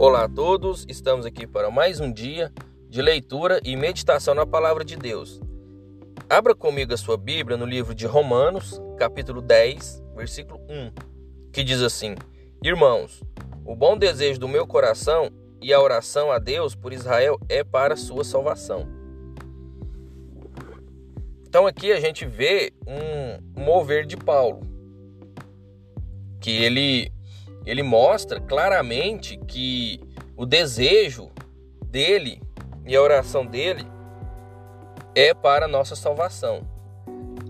Olá a todos, estamos aqui para mais um dia de leitura e meditação na palavra de Deus. Abra comigo a sua Bíblia no livro de Romanos, capítulo 10, versículo 1, que diz assim: Irmãos, o bom desejo do meu coração e a oração a Deus por Israel é para sua salvação. Então aqui a gente vê um mover de Paulo, que ele ele mostra claramente que o desejo dele e a oração dele é para a nossa salvação.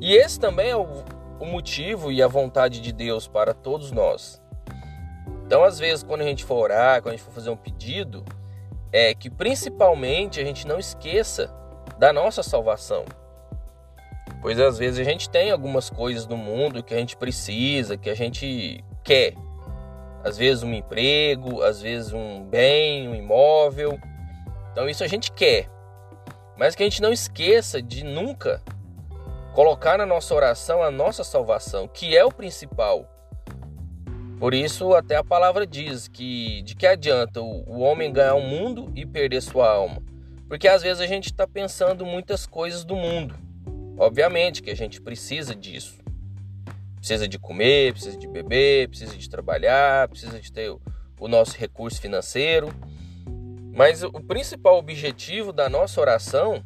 E esse também é o, o motivo e a vontade de Deus para todos nós. Então, às vezes, quando a gente for orar, quando a gente for fazer um pedido, é que principalmente a gente não esqueça da nossa salvação. Pois às vezes a gente tem algumas coisas no mundo que a gente precisa, que a gente quer às vezes um emprego, às vezes um bem, um imóvel. Então isso a gente quer. Mas que a gente não esqueça de nunca colocar na nossa oração a nossa salvação, que é o principal. Por isso até a palavra diz que de que adianta o, homem ganhar o mundo e perder sua alma? Porque às vezes a gente está pensando muitas coisas do mundo. Obviamente que a gente precisa disso. Precisa de comer, precisa de beber, precisa de trabalhar, precisa de ter o nosso recurso financeiro. Mas o principal objetivo da nossa oração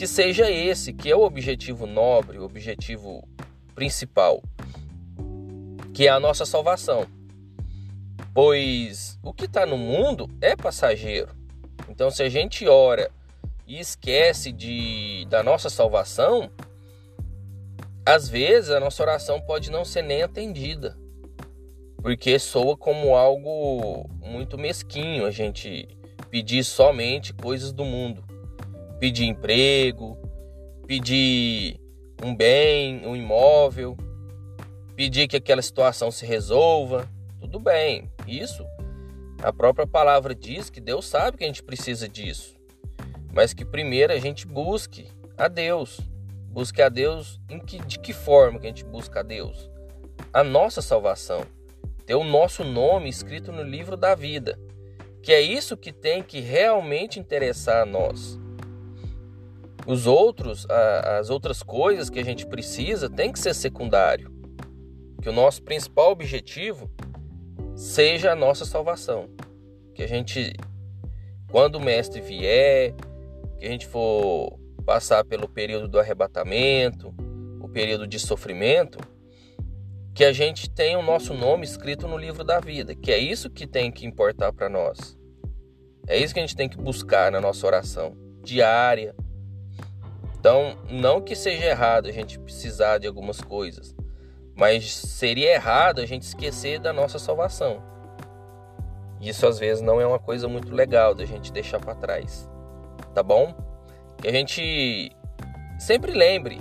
que seja esse, que é o objetivo nobre, o objetivo principal, que é a nossa salvação. Pois o que está no mundo é passageiro. Então, se a gente ora e esquece de, da nossa salvação, às vezes a nossa oração pode não ser nem atendida, porque soa como algo muito mesquinho a gente pedir somente coisas do mundo, pedir emprego, pedir um bem, um imóvel, pedir que aquela situação se resolva, tudo bem. Isso a própria palavra diz que Deus sabe que a gente precisa disso, mas que primeiro a gente busque a Deus. Busque a Deus em que, de que forma que a gente busca a Deus? A nossa salvação. Ter o nosso nome escrito no livro da vida. Que é isso que tem que realmente interessar a nós. Os outros, as outras coisas que a gente precisa tem que ser secundário. Que o nosso principal objetivo seja a nossa salvação. Que a gente, quando o mestre vier, que a gente for passar pelo período do arrebatamento, o período de sofrimento, que a gente tenha o nosso nome escrito no livro da vida, que é isso que tem que importar para nós. É isso que a gente tem que buscar na nossa oração diária. Então, não que seja errado a gente precisar de algumas coisas, mas seria errado a gente esquecer da nossa salvação. Isso às vezes não é uma coisa muito legal da gente deixar para trás. Tá bom? Que a gente sempre lembre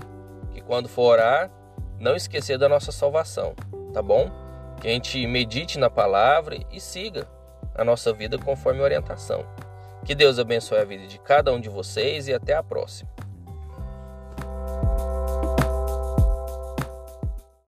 que quando for orar, não esquecer da nossa salvação, tá bom? Que a gente medite na palavra e siga a nossa vida conforme a orientação. Que Deus abençoe a vida de cada um de vocês e até a próxima.